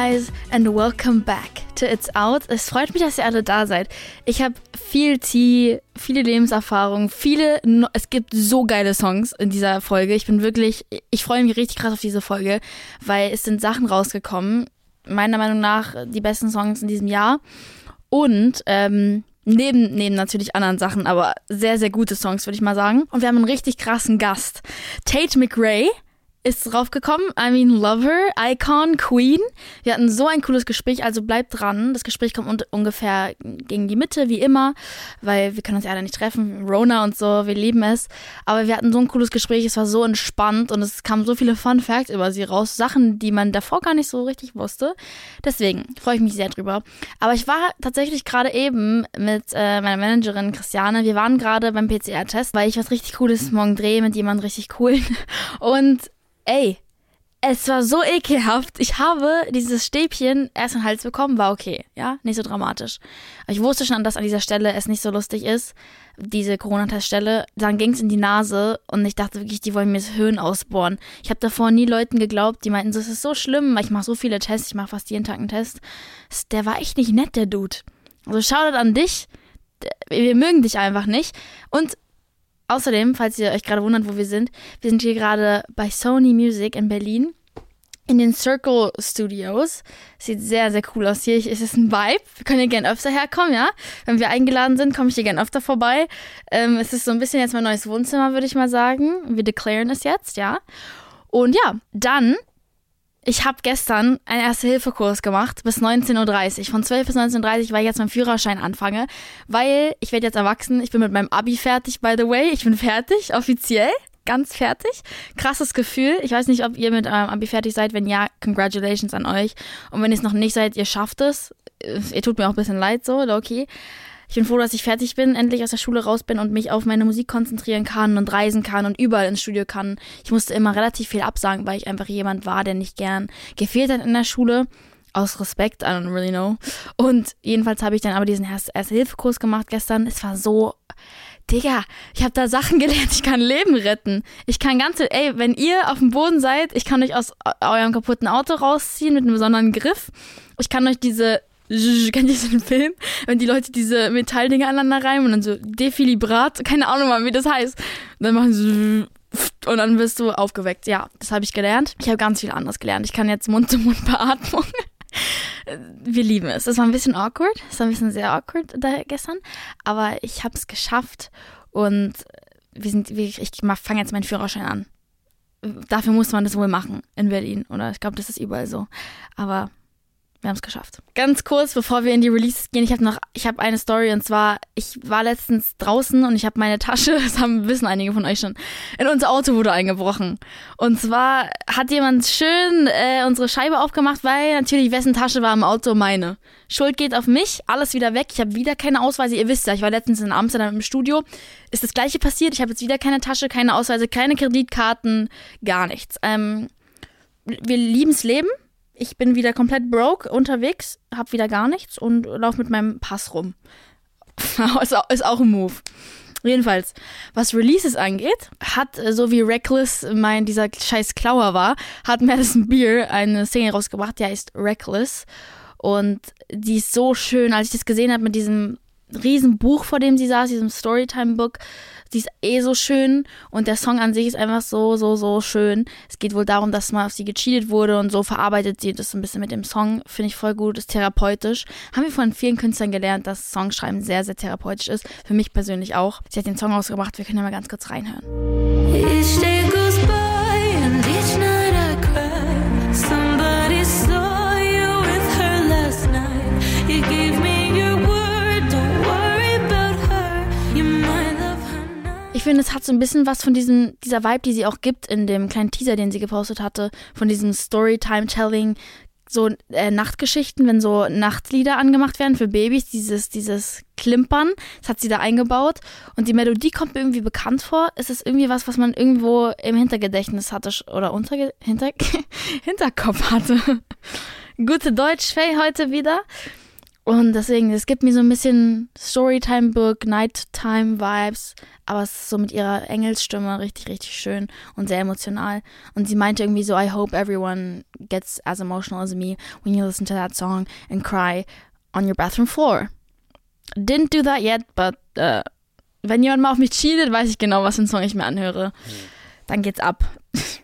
guys and welcome back to It's Out. Es freut mich, dass ihr alle da seid. Ich habe viel Tee, viele Lebenserfahrung, viele. No es gibt so geile Songs in dieser Folge. Ich bin wirklich, ich freue mich richtig krass auf diese Folge, weil es sind Sachen rausgekommen. Meiner Meinung nach die besten Songs in diesem Jahr. Und ähm, neben, neben natürlich anderen Sachen, aber sehr, sehr gute Songs, würde ich mal sagen. Und wir haben einen richtig krassen Gast. Tate McRae ist draufgekommen. I mean, love her, Icon, Queen. Wir hatten so ein cooles Gespräch, also bleibt dran. Das Gespräch kommt un ungefähr gegen die Mitte, wie immer, weil wir können uns ja alle nicht treffen. Rona und so, wir lieben es. Aber wir hatten so ein cooles Gespräch, es war so entspannt und es kamen so viele Fun Facts über sie raus. Sachen, die man davor gar nicht so richtig wusste. Deswegen freue ich mich sehr drüber. Aber ich war tatsächlich gerade eben mit äh, meiner Managerin Christiane. Wir waren gerade beim PCR-Test, weil ich was richtig Cooles morgen drehe mit jemandem richtig coolen. Und ey, es war so ekelhaft. Ich habe dieses Stäbchen erst in den Hals bekommen, war okay, ja, nicht so dramatisch. Ich wusste schon, dass an dieser Stelle es nicht so lustig ist, diese Corona-Teststelle. Dann ging es in die Nase und ich dachte wirklich, die wollen mir das Höhen ausbohren. Ich habe davor nie Leuten geglaubt, die meinten, das ist so schlimm, weil ich mache so viele Tests, ich mache fast jeden Tag einen Test. Der war echt nicht nett, der Dude. Also schau an dich. Wir mögen dich einfach nicht. Und Außerdem, falls ihr euch gerade wundert, wo wir sind, wir sind hier gerade bei Sony Music in Berlin in den Circle Studios. Sieht sehr, sehr cool aus hier. Es ist ein Vibe. Wir können hier gerne öfter herkommen, ja. Wenn wir eingeladen sind, komme ich hier gerne öfter vorbei. Ähm, es ist so ein bisschen jetzt mein neues Wohnzimmer, würde ich mal sagen. Wir declaren es jetzt, ja. Und ja, dann ich habe gestern einen Erste-Hilfe-Kurs gemacht bis 19.30 Uhr. Von 12 bis 19.30 Uhr, weil ich jetzt meinen Führerschein anfange. Weil ich werde jetzt erwachsen. Ich bin mit meinem Abi fertig, by the way. Ich bin fertig, offiziell. Ganz fertig. Krasses Gefühl. Ich weiß nicht, ob ihr mit eurem Abi fertig seid. Wenn ja, congratulations an euch. Und wenn ihr es noch nicht seid, ihr schafft es. Ihr tut mir auch ein bisschen leid so, okay. Ich bin froh, dass ich fertig bin, endlich aus der Schule raus bin und mich auf meine Musik konzentrieren kann und reisen kann und überall ins Studio kann. Ich musste immer relativ viel absagen, weil ich einfach jemand war, der nicht gern gefehlt hat in der Schule. Aus Respekt, I don't really know. Und jedenfalls habe ich dann aber diesen Erste-Hilfe-Kurs gemacht gestern. Es war so Digga, ich habe da Sachen gelernt, ich kann Leben retten. Ich kann ganze, ey, wenn ihr auf dem Boden seid, ich kann euch aus eurem kaputten Auto rausziehen mit einem besonderen Griff. Ich kann euch diese kennt ihr diesen Film? Wenn die Leute diese Metalldinger aneinander reimen und dann so Defilibrat, keine Ahnung mal, wie das heißt. Und dann machen sie und dann wirst du aufgeweckt. Ja, das habe ich gelernt. Ich habe ganz viel anderes gelernt. Ich kann jetzt Mund-zu-Mund-Beatmung. Wir lieben es. Das war ein bisschen awkward. Das war ein bisschen sehr awkward da gestern. Aber ich habe es geschafft und wir sind, ich fange jetzt meinen Führerschein an. Dafür muss man das wohl machen in Berlin. Oder ich glaube, das ist überall so. Aber wir haben es geschafft. Ganz kurz, bevor wir in die Releases gehen, ich habe noch, ich habe eine Story und zwar, ich war letztens draußen und ich habe meine Tasche, das haben wissen einige von euch schon, in unser Auto wurde eingebrochen. Und zwar hat jemand schön äh, unsere Scheibe aufgemacht, weil natürlich wessen Tasche war im Auto meine. Schuld geht auf mich, alles wieder weg. Ich habe wieder keine Ausweise. Ihr wisst ja, ich war letztens in Amsterdam im Studio. Ist das gleiche passiert? Ich habe jetzt wieder keine Tasche, keine Ausweise, keine Kreditkarten, gar nichts. Ähm, wir lieben's Leben ich bin wieder komplett broke unterwegs, hab wieder gar nichts und laufe mit meinem Pass rum. ist, auch, ist auch ein Move. Jedenfalls, was Releases angeht, hat, äh, so wie Reckless mein dieser scheiß Klauer war, hat Madison Beer eine Single rausgebracht, die heißt Reckless. Und die ist so schön, als ich das gesehen habe mit diesem riesen Buch, vor dem sie saß, diesem Storytime-Book, Sie ist eh so schön und der Song an sich ist einfach so, so, so schön. Es geht wohl darum, dass mal auf sie gecheatet wurde und so verarbeitet sie das ein bisschen mit dem Song. Finde ich voll gut, ist therapeutisch. Haben wir von vielen Künstlern gelernt, dass Songschreiben sehr, sehr therapeutisch ist. Für mich persönlich auch. Sie hat den Song ausgebracht, wir können ja mal ganz kurz reinhören. Ich Ich finde, es hat so ein bisschen was von diesem, dieser Vibe, die sie auch gibt in dem kleinen Teaser, den sie gepostet hatte, von diesem Storytime-Telling, so äh, Nachtgeschichten, wenn so Nachtlieder angemacht werden für Babys, dieses, dieses Klimpern, das hat sie da eingebaut. Und die Melodie kommt mir irgendwie bekannt vor. Es ist irgendwie was, was man irgendwo im Hintergedächtnis hatte oder unter, hinter, Hinterkopf hatte. Gute Deutsch, Faye, heute wieder. Und deswegen, es gibt mir so ein bisschen Storytime-Book, Nighttime-Vibes, aber es ist so mit ihrer Engelsstimme richtig, richtig schön und sehr emotional. Und sie meinte irgendwie so, I hope everyone gets as emotional as me when you listen to that song and cry on your bathroom floor. Didn't do that yet, but uh, wenn jemand mal auf mich cheatet, weiß ich genau, was für einen Song ich mir anhöre. Dann geht's ab.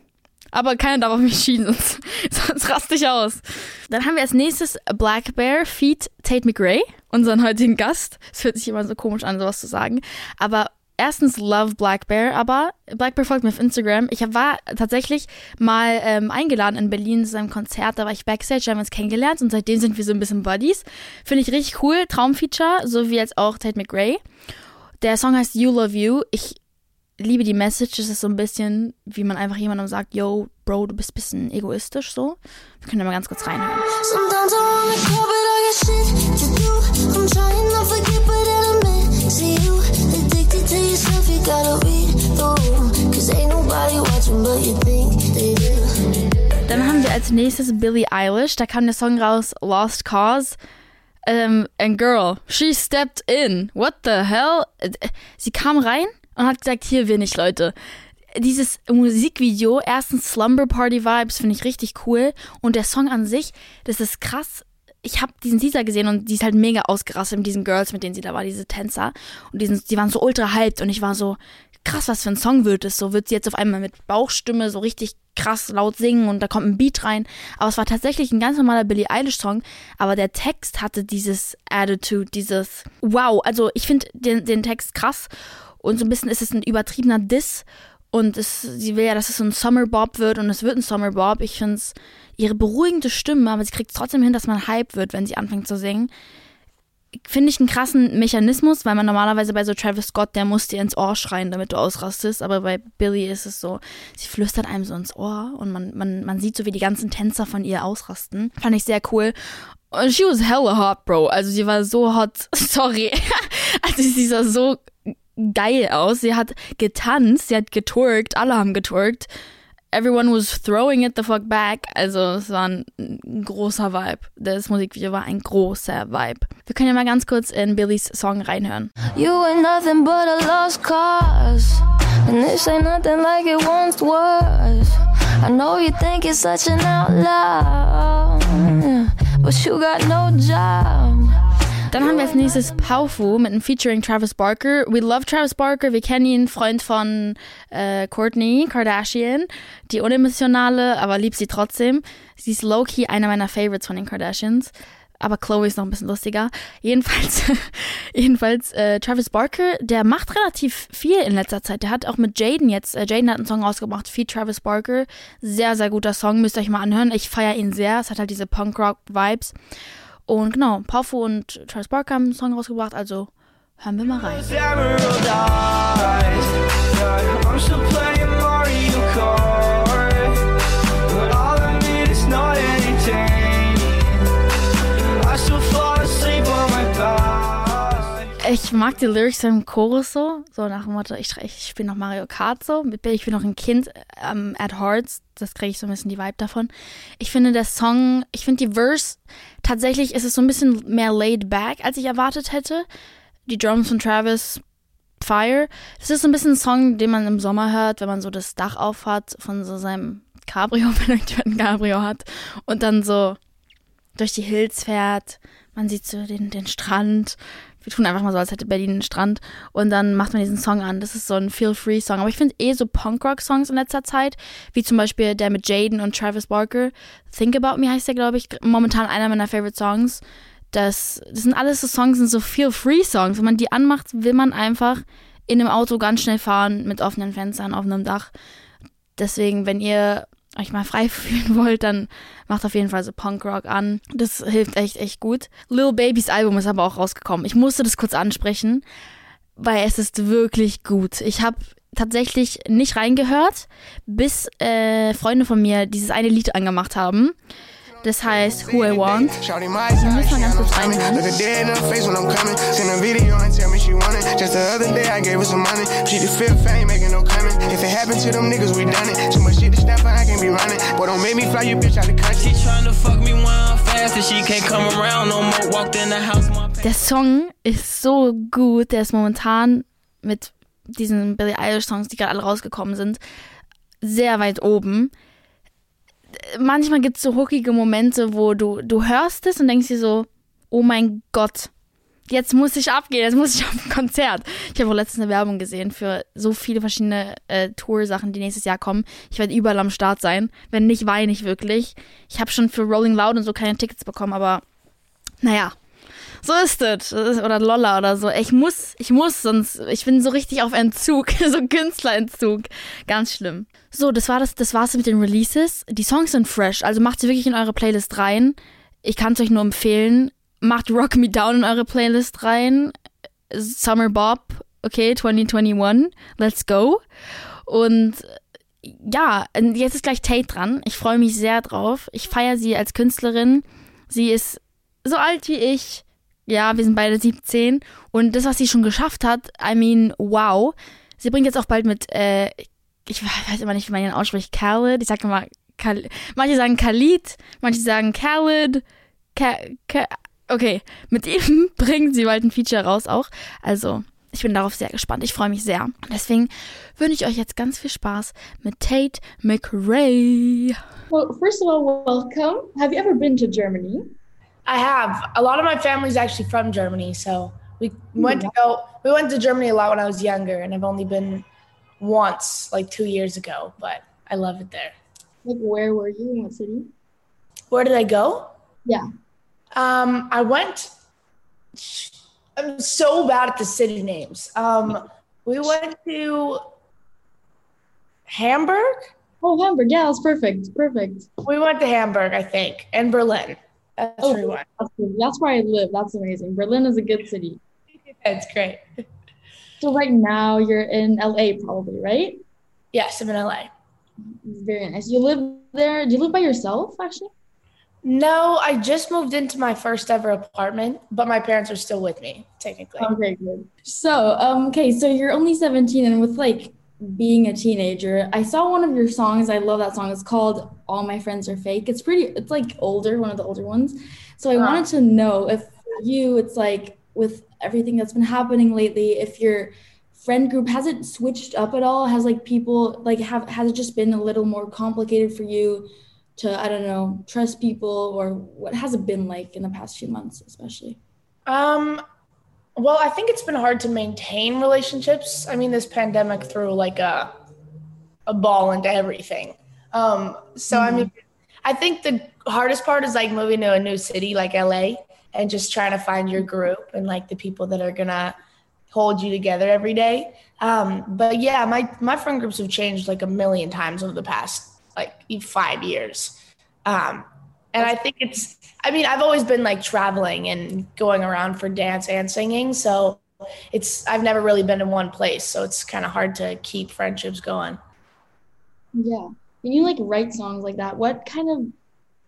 Aber keiner darf auf mich cheaten, sonst, sonst raste ich aus. Dann haben wir als nächstes Black Bear feat Tate McRae, unseren heutigen Gast. Es hört sich immer so komisch an, sowas zu sagen. Aber erstens love Black Bear, aber Black Bear folgt mir auf Instagram. Ich war tatsächlich mal ähm, eingeladen in Berlin zu seinem Konzert, da war ich Backstage, da haben wir uns kennengelernt und seitdem sind wir so ein bisschen Buddies. Finde ich richtig cool, Traumfeature, so wie jetzt auch Tate McRae. Der Song heißt You Love You. Ich liebe die Message, es ist so ein bisschen, wie man einfach jemandem sagt, yo, Bro, du bist ein bisschen egoistisch so. Wir können da mal ganz kurz reinhören. Dann haben wir als nächstes Billie Eilish. Da kam der Song raus, Lost Cause. Ähm, and girl, she stepped in. What the hell? Äh, sie kam rein und hat gesagt, hier bin ich, Leute. Dieses Musikvideo, erstens Slumber Party Vibes, finde ich richtig cool. Und der Song an sich, das ist krass. Ich habe diesen Teaser gesehen und die ist halt mega ausgerastet mit diesen Girls, mit denen sie da war, diese Tänzer. Und die, sind, die waren so ultra hyped und ich war so, krass, was für ein Song wird es? So wird sie jetzt auf einmal mit Bauchstimme so richtig krass laut singen und da kommt ein Beat rein. Aber es war tatsächlich ein ganz normaler Billie Eilish Song, aber der Text hatte dieses Attitude, dieses Wow. Also ich finde den, den Text krass und so ein bisschen ist es ein übertriebener Diss. Und es, sie will ja, dass es so ein Summer Bob wird und es wird ein Summer Bob. Ich finde es ihre beruhigende Stimme, aber sie kriegt trotzdem hin, dass man Hype wird, wenn sie anfängt zu singen. Finde ich einen krassen Mechanismus, weil man normalerweise bei so Travis Scott, der muss dir ins Ohr schreien, damit du ausrastest. Aber bei Billy ist es so, sie flüstert einem so ins Ohr und man, man, man sieht so, wie die ganzen Tänzer von ihr ausrasten. Fand ich sehr cool. Und she was hella hot, Bro. Also sie war so hot. Sorry. also sie sah so geil aus. Sie hat getanzt, sie hat getwerkt, alle haben getwerkt. Everyone was throwing it the fuck back. Also es war ein großer Vibe. Das Musikvideo war ein großer Vibe. Wir können ja mal ganz kurz in Billys Song reinhören. You ain't nothing but a lost cause. And this ain't nothing like it once was. I know you think it's such an outlaw. But you got no job. Dann haben wir als nächstes Paufu mit einem Featuring Travis Barker. We love Travis Barker. Wir kennen ihn, Freund von äh, Courtney Kardashian. Die unemotionale, aber liebt sie trotzdem. Sie ist low-key einer meiner Favorites von den Kardashians. Aber Chloe ist noch ein bisschen lustiger. Jedenfalls, jedenfalls äh, Travis Barker, der macht relativ viel in letzter Zeit. Der hat auch mit Jaden jetzt, äh, Jaden hat einen Song rausgebracht, Feed Travis Barker. Sehr, sehr guter Song, müsst ihr euch mal anhören. Ich feiere ihn sehr. Es hat halt diese Punk-Rock-Vibes. Und genau, Paufu und Charles Barker haben einen Song rausgebracht, also hören wir mal rein. Ich mag die Lyrics im Chorus so, so nach dem Motto, ich, ich spiele noch Mario Kart so, ich bin noch ein Kind ähm, at heart, das kriege ich so ein bisschen die Vibe davon. Ich finde der Song, ich finde die Verse, tatsächlich ist es so ein bisschen mehr laid back, als ich erwartet hätte. Die Drums von Travis, Fire. Das ist so ein bisschen ein Song, den man im Sommer hört, wenn man so das Dach auf hat von so seinem Cabrio, wenn er ein Cabrio hat und dann so durch die Hills fährt. Man sieht so den, den Strand, wir tun einfach mal so, als hätte Berlin einen Strand und dann macht man diesen Song an. Das ist so ein Feel-Free-Song. Aber ich finde eh so Punkrock-Songs in letzter Zeit, wie zum Beispiel der mit Jaden und Travis Barker. Think About Me heißt der, glaube ich, momentan einer meiner Favorite Songs. Das, das sind alles so Songs, sind so Feel-Free-Songs. Wenn man die anmacht, will man einfach in einem Auto ganz schnell fahren mit offenen Fenstern auf einem Dach. Deswegen, wenn ihr euch mal frei fühlen wollt, dann macht auf jeden Fall so Punkrock an. Das hilft echt, echt gut. Lil Babys Album ist aber auch rausgekommen. Ich musste das kurz ansprechen, weil es ist wirklich gut. Ich habe tatsächlich nicht reingehört, bis äh, Freunde von mir dieses eine Lied angemacht haben. Das heißt Who I Want. Wir müssen mal ganz kurz reinhören. Look a dead in the face when I'm coming. Send a video and tell me she want it. Just the other day I gave her some money. She the fifth fame, making no coming. If it happened to them niggas, we done it. Too much shit to stop, I can't be running. Boy, don't make me fly you bitch out the country. She tryna fuck me when I'm fast and she can't come around no more. Walked in the house, my Der Song ist so gut. Der ist momentan mit diesen Billie Eilish Songs, die gerade alle rausgekommen sind, sehr weit oben. Manchmal gibt es so hookige Momente, wo du, du hörst es und denkst dir so, oh mein Gott, jetzt muss ich abgehen, jetzt muss ich auf ein Konzert. Ich habe auch letztens eine Werbung gesehen für so viele verschiedene äh, Tour-Sachen, die nächstes Jahr kommen. Ich werde überall am Start sein. Wenn nicht, weine ich wirklich. Ich habe schon für Rolling Loud und so keine Tickets bekommen, aber naja, so ist es. Oder Lolla oder so. Ich muss, ich muss, sonst, ich bin so richtig auf Entzug, so Künstlerentzug. Ganz schlimm. So, das war das, das war's mit den Releases. Die Songs sind fresh, also macht sie wirklich in eure Playlist rein. Ich kann es euch nur empfehlen. Macht Rock Me Down in eure Playlist rein. Summer Bob, okay, 2021, let's go. Und ja, jetzt ist gleich Tate dran. Ich freue mich sehr drauf. Ich feiere sie als Künstlerin. Sie ist so alt wie ich. Ja, wir sind beide 17. Und das, was sie schon geschafft hat, I mean, wow. Sie bringt jetzt auch bald mit, äh, ich weiß immer nicht, wie man ihn ausspricht, Khaled. Ich sage immer, Khal manche sagen Khalid, manche sagen Khaled. Ka Ka okay, mit ihm bringt sie bald ein Feature raus auch. Also, ich bin darauf sehr gespannt. Ich freue mich sehr. Deswegen wünsche ich euch jetzt ganz viel Spaß mit Tate McRae. Well, first of all, welcome. Have you ever been to Germany? I have. A lot of my family's actually from Germany, so we went to go. We went to Germany a lot when I was younger, and I've only been once, like two years ago. But I love it there. Like, where were you? In what city? Where did I go? Yeah. Um, I went. I'm so bad at the city names. Um, we went to Hamburg. Oh, Hamburg. Yeah, that's perfect. Perfect. We went to Hamburg, I think, and Berlin. That's Oh, where we. That's, good. that's where I live. That's amazing. Berlin is a good city. It's great. So right now you're in LA, probably, right? Yes, I'm in LA. Very nice. You live there? Do you live by yourself, actually? No, I just moved into my first ever apartment, but my parents are still with me, technically. Okay, good. So, um, okay, so you're only 17, and with like being a teenager, I saw one of your songs. I love that song. It's called "All My Friends Are Fake." It's pretty. It's like older, one of the older ones. So I Uh-huh. wanted to know if for you, it's like with everything that's been happening lately, if your friend group has it switched up at all? Has like people like have has it just been a little more complicated for you? To I don't know, trust people, or what has it been like in the past few months, especially? Um, well, I think it's been hard to maintain relationships. I mean, this pandemic threw like a a ball into everything. Um, so I mean, I think the hardest part is like moving to a new city like LA and just trying to find your group and like the people that are gonna hold you together every day. Um, but yeah, my my friend groups have changed like a million times over the past like five years. Um, and I think it's, I mean, I've always been like traveling and going around for dance and singing. So it's, I've never really been in one place. So it's kind of hard to keep friendships going. Yeah. When you like write songs like that, what kind of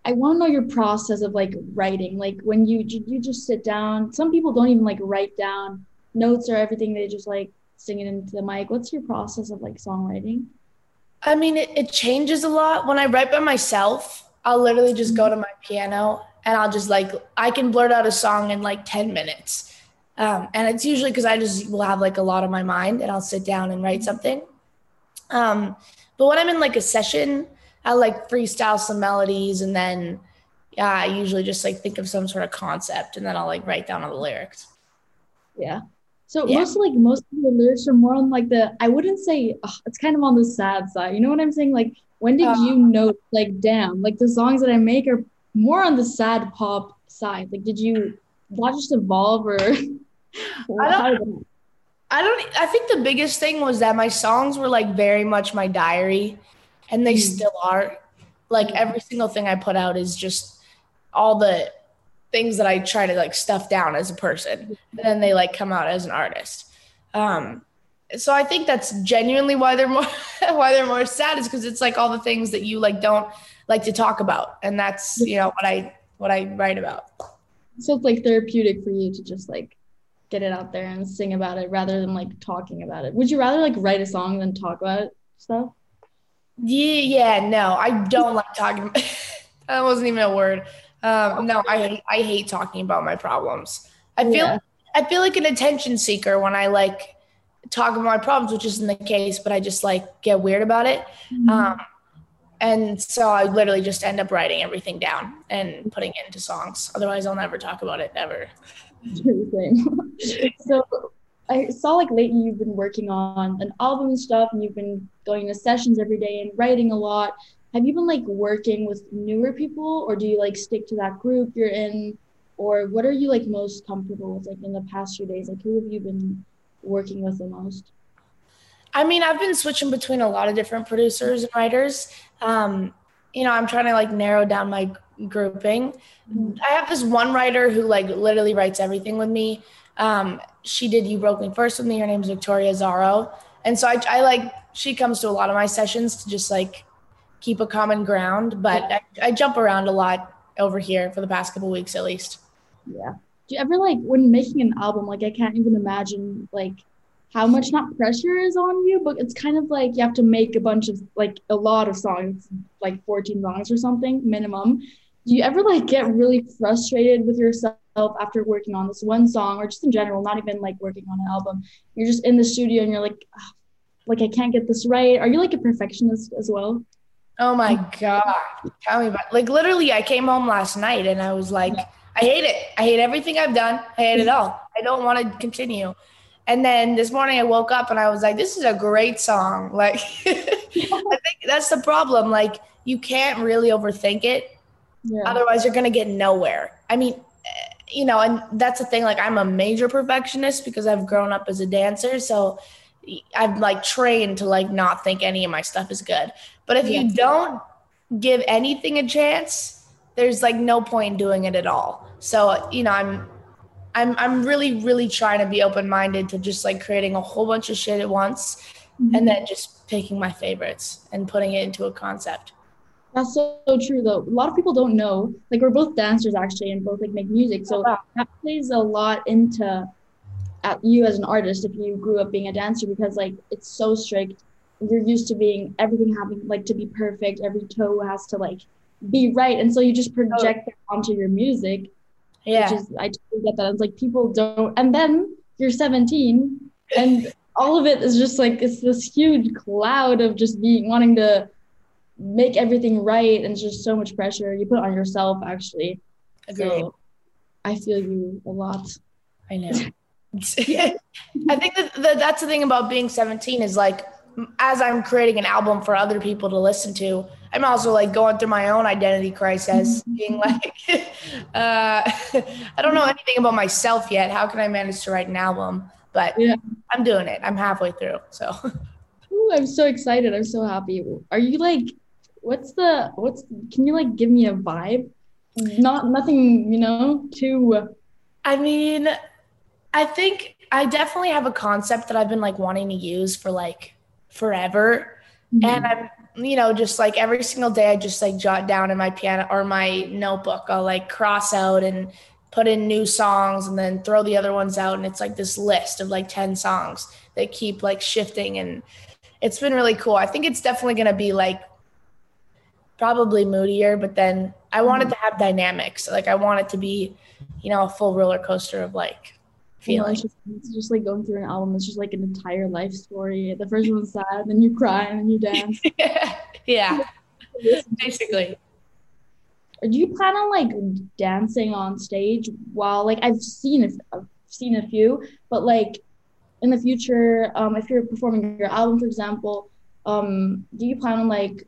I want to know your process of like writing. Like when you you just sit down. Some people don't even like write down notes or everything. They just like sing it into the mic. What's your process of like songwriting? I mean, it, it changes a lot. When I write by myself, I'll literally just go to my piano and I'll just like, I can blurt out a song in like 10 minutes. Um, and it's usually because I just will have like a lot on my mind and I'll sit down and write something. Um, but when I'm in like a session, I'll like freestyle some melodies and then, yeah, I usually just like think of some sort of concept and then I'll like write down all the lyrics. Yeah. So Yeah. most like most of the lyrics are more on like the I wouldn't say ugh, it's kind of on the sad side. You know what I'm saying? Like when did Uh. you know like damn like the songs that I make are more on the sad pop side? Like did you that just evolve or? I don't- how did that- I don't I think the biggest thing was that my songs were like very much my diary and they Mm. still are. Like every single thing I put out is just all the things that I try to like stuff down as a person. And then they like come out as an artist. Um so I think that's genuinely why they're more why they're more sad is because it's like all the things that you like don't like to talk about, and that's you know what I what I write about. So it's like therapeutic for you to just like get it out there and sing about it rather than like talking about it. Would you rather like write a song than talk about it, stuff? Yeah, yeah, no, I don't like talking. that wasn't even a word. Um, no, I hate, I hate talking about my problems. I feel Yeah. I feel like an attention seeker when I like talk about my problems, which isn't the case, but I just like get weird about it. Um, and so I literally just end up writing everything down and putting it into songs. Otherwise, I'll never talk about it ever. So I saw like lately you've been working on an album and stuff, and you've been going to sessions every day and writing a lot. Have you been like working with newer people, or do you like stick to that group you're in, or what are you like most comfortable with like in the past few days? Like who have you been working with the most? I mean, I've been switching between a lot of different producers and writers. Um, you know, I'm trying to like narrow down my grouping. I have this one writer who like literally writes everything with me. Um, she did You Broke Me First with me. Her name's Victoria Zaro. And so I, I like, she comes to a lot of my sessions to just like keep a common ground, but I, I jump around a lot over here for the past couple weeks at least. Yeah. Do you ever like when making an album, like I can't even imagine like how much not pressure is on you, but it's kind of like you have to make a bunch of like a lot of songs, like 14 songs or something minimum. Do you ever like get really frustrated with yourself after working on this one song or just in general, not even like working on an album? You're just in the studio and you're like, "Ah, like I can't get this right. Are you like a perfectionist as well? Oh my God. Tell me about like literally I came home last night and I was like, I hate it. I hate everything I've done. I hate it all. I don't want to continue. And then this morning I woke up and I was like, this is a great song. Like I think that's the problem. Like you can't really overthink it. Yeah. Otherwise you're gonna get nowhere. I mean, eh, you know, and that's the thing. Like I'm a major perfectionist because I've grown up as a dancer. So I'm like trained to like not think any of my stuff is good. But if you don't give anything a chance, there's like no point in doing it at all. So, you know, I'm I'm I'm really, really trying to be open minded to just like creating a whole bunch of shit at once mm-hmm. and then just picking my favorites and putting it into a concept. That's so, so true though. A lot of people don't know. Like we're both dancers actually and both like make music. So wow. that plays a lot into at you as an artist if you grew up being a dancer because like it's so strict. You're used to being everything having like to be perfect. Every toe has to like be right. And so you just project oh. that onto your music. Yeah. Which is I totally get that. It's like people don't and then you're 17 and all of it is just like it's this huge cloud of just being wanting to make everything right and it's just so much pressure you put on yourself actually Agreed. so i feel you a lot I know. I think that, that that's the thing about being 17 is like as I'm creating an album for other people to listen to, I'm also like going through my own identity crisis, being like, uh, I don't know anything about myself yet. How can I manage to write an album? But Yeah. I'm doing it. I'm halfway through. So Ooh, i'm so excited i'm so happy are you like what's the what's can you like give me a vibe not nothing you know too I mean, I think I definitely have a concept that I've been like wanting to use for like forever. And I'm, you know, just like every single day, I just like jot down in my piano or my notebook, I'll like cross out and put in new songs and then throw the other ones out. And it's like this list of like 10 songs that keep like shifting. And it's been really cool. I think it's definitely going to be like probably moodier, but then I want it mm. to have dynamics. Like I want it to be, you know, a full roller coaster of like feeling. it's just, it's just like going through an album. It's just like an entire life story. The first one's sad, then you cry, and then you dance. yeah, basically. Do you plan on like dancing on stage while like I've seen a, I've seen a few, but like in the future, um, if you're performing your album, for example, um, do you plan on like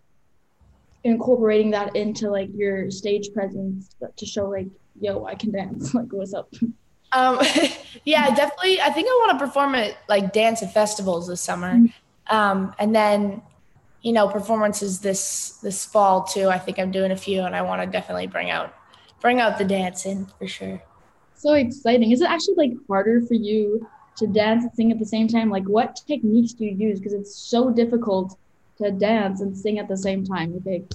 incorporating that into like your stage presence to show like, yo, I can dance, like what's up? Um, yeah, definitely. I think I want to perform at like dance at festivals this summer, um, and then you know performances this this fall too. I think I'm doing a few, and I want to definitely bring out bring out the dancing for sure. So exciting. Is it actually like harder for you to dance and sing at the same time? Like, what techniques do you use? Because it's so difficult to dance and sing at the same time. You think?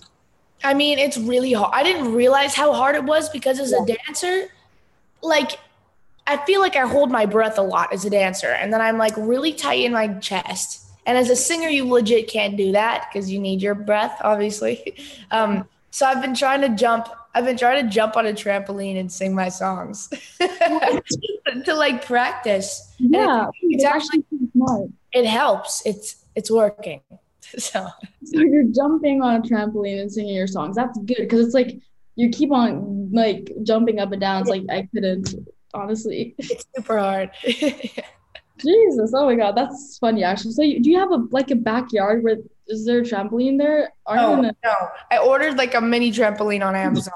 I mean, it's really hard. I didn't realize how hard it was because as a dancer, like I feel like I hold my breath a lot as a dancer, and then I'm like really tight in my chest. And as a singer, you legit can't do that because you need your breath, obviously. Um, so I've been trying to jump. I've been trying to jump on a trampoline and sing my songs to like practice. Yeah, it's, it's actually smart. it helps. It's it's working. So So you're jumping on a trampoline and singing your songs. That's good because it's like you keep on like jumping up and down. It's like I couldn't honestly. it's super hard. Jesus, oh my God, that's funny actually. So you, do you have a like a backyard where is there a trampoline there? Are no, you gonna no. I ordered like a mini trampoline on Amazon.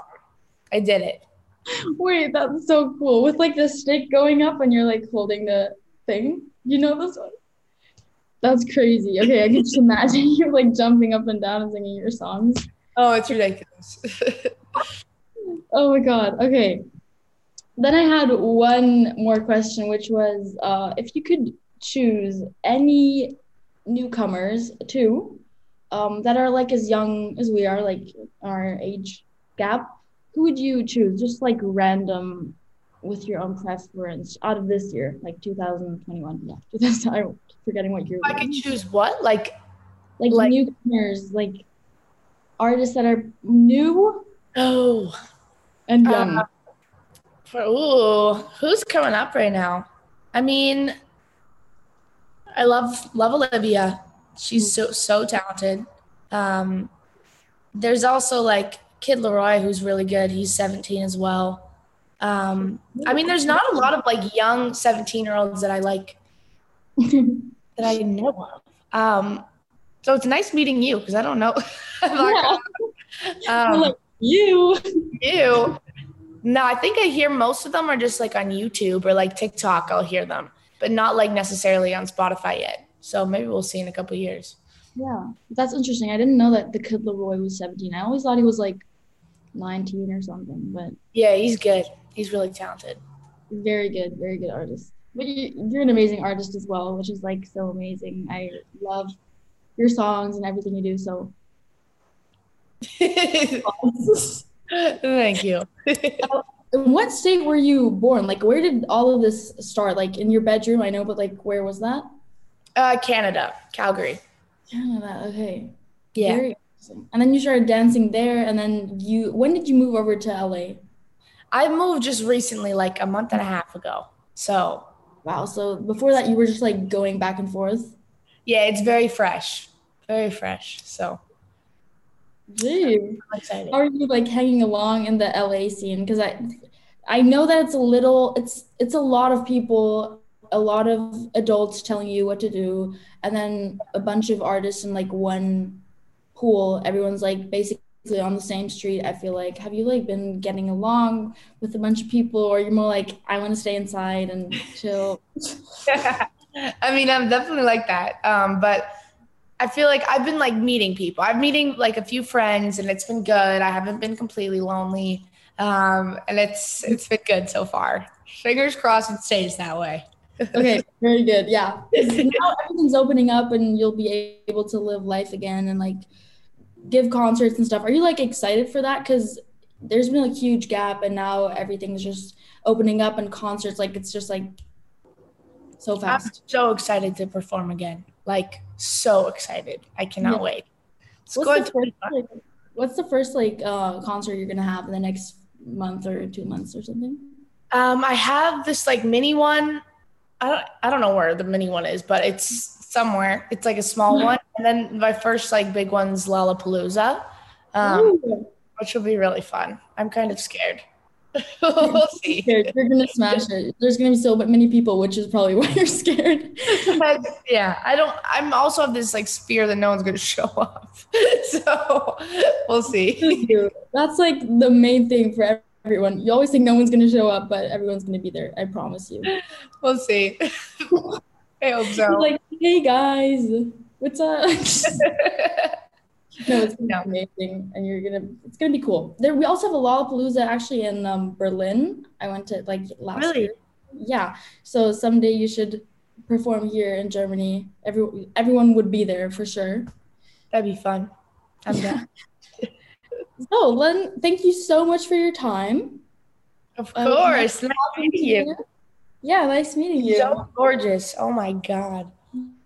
I did it. wait? That's so cool with like the stick going up and you're like holding the thing. You know this one? That's crazy. Okay, I can just imagine you like jumping up and down and singing your songs. Oh, it's ridiculous. Oh my God. Okay. Then I had one more question, which was uh, if you could choose any newcomers, two, um, that are like as young as we are, like our age gap, who would you choose? Just like random with your own preference out of this year, like 2021. Yeah, 2000, I'm forgetting what year. I could choose what? Like, Like, like- newcomers, like artists that are new oh, and young. Uh, for, ooh, who's coming up right now? I mean, I love love Olivia. She's so so talented. Um, there's also like Kid LAROI, who's really good. He's 17 as well. Um, I mean, there's not a lot of like young 17 year olds that I like that I know of. Um, so it's nice meeting you because I don't know. I'm not gonna- um, like you. you. No, I think I hear most of them are just like on YouTube or like TikTok. I'll hear them, but not like necessarily on Spotify yet. So maybe we'll see in a couple years. Yeah, that's interesting. I didn't know that the Kid LAROI was 17. I always thought he was like 19 or something, but Yeah, he's good. He's really talented. very good, very good artist. But you, you're an amazing artist as well, which is like so amazing. I love your songs and everything you do. So Thank you. What state were you born? Like, where did all of this start? Like, in your bedroom, I know, but like, where was that? uh, Canada, Calgary. Canada. Okay. Yeah. Very. And then you started dancing there, and then you. When did you move over to LA? I moved just recently, like a month and a half ago. So Wow. So before that, you were just like going back and forth. yeah, it's very fresh. Very fresh. So I'm excited. How are you like hanging along in the LA scene? Because I, I know that it's a little. It's it's a lot of people, a lot of adults telling you what to do, and then a bunch of artists in like one pool. Everyone's like basically on the same street. I feel like. Have you like been getting along with a bunch of people, or you're more like I want to stay inside and chill? I mean, I'm definitely like that. Um, but I feel like I've been like meeting people. I'm meeting like a few friends, and it's been good. I haven't been completely lonely, um, and it's it's been good so far. Fingers crossed it stays that way. Okay, very good. Yeah. now everything's opening up and you'll be able to live life again and like give concerts and stuff. Are you like excited for that? Because there's been a huge gap and now everything's just opening up and concerts like it's just like so I'm fast. so excited to perform again. Like so excited. I cannot Yeah. wait. It's What's going the to first like, what's the first like uh concert you're gonna have in the next month or two months or something? Um, I have this like mini one. I don't, I don't know where the mini one is, but it's somewhere. It's like a small one. And then my first like big one's Lollapalooza, um, Ooh, which will be really fun. I'm kind of scared. we'll see. You're gonna smash it. There's gonna be so many people, which is probably why you're scared. But, yeah, I don't. I'm also have this like fear that no one's gonna show up. so we'll see. That's like the main thing for everyone. You always think no one's gonna show up, but everyone's gonna be there. I promise you. We'll see. I hope so. Like, hey guys, what's up? No, it's gonna be amazing, and you're gonna. It's gonna be cool. There, we also have a Lollapalooza actually in um, Berlin. I went to like last Really? year. yeah. So someday you should perform here in Germany. Every everyone would be there for sure. That'd be fun. I'm down. So Len, thank you so much for your time. Of Um, course. Nice meeting you. Yeah, nice meeting you. So gorgeous. Oh my god.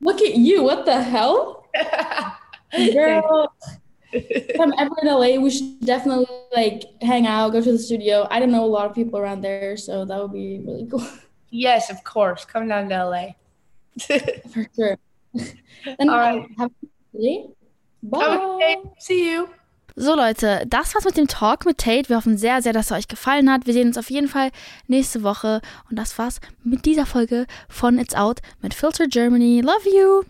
Look at you. What the hell? Girl, if I'm ever in LA, we should definitely like hang out, go to the studio. I don't know a lot of people around there, so that would be really cool yes, of course. Come down to LA. for sure. Then All right. have a good day. Bye. okay. See you. So Leute, das war's mit dem Talk mit Tate. Wir hoffen sehr, sehr, dass er euch gefallen hat. Wir sehen uns auf jeden Fall nächste Woche. Und das war's mit dieser Folge von It's Out mit Filter Germany. Love you!